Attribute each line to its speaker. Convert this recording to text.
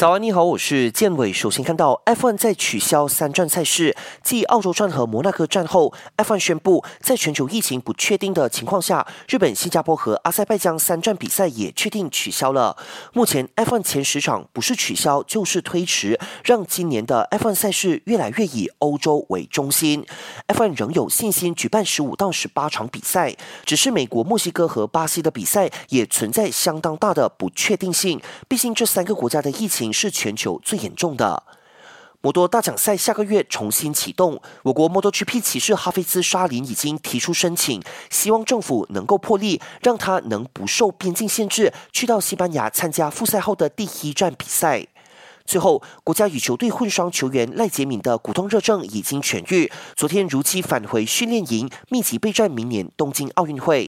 Speaker 1: 早安，你好，我是建伟。首先看到 F1 在取消三站赛事，继澳洲站和摩纳哥站后，F1 宣布在全球疫情不确定的情况下，日本、新加坡和阿塞拜疆三站比赛也确定取消了。目前 F1 前十场不是取消就是推迟，让今年的 F1 赛事越来越以欧洲为中心。F1 仍有信心举办十五到十八场比赛，只是美国、墨西哥和巴西的比赛也存在相当大的不确定性，毕竟这三个国家的疫情。是全球最严重的。摩托大奖赛下个月重新启动，我国摩托 GP 骑士哈菲兹沙林已经提出申请，希望政府能够破例，让他能不受边境限制，去到西班牙参加复赛后的第一站比赛。最后，国家羽球队混双球员赖杰敏的骨痛热症已经痊愈，昨天如期返回训练营，密集备战明年东京奥运会。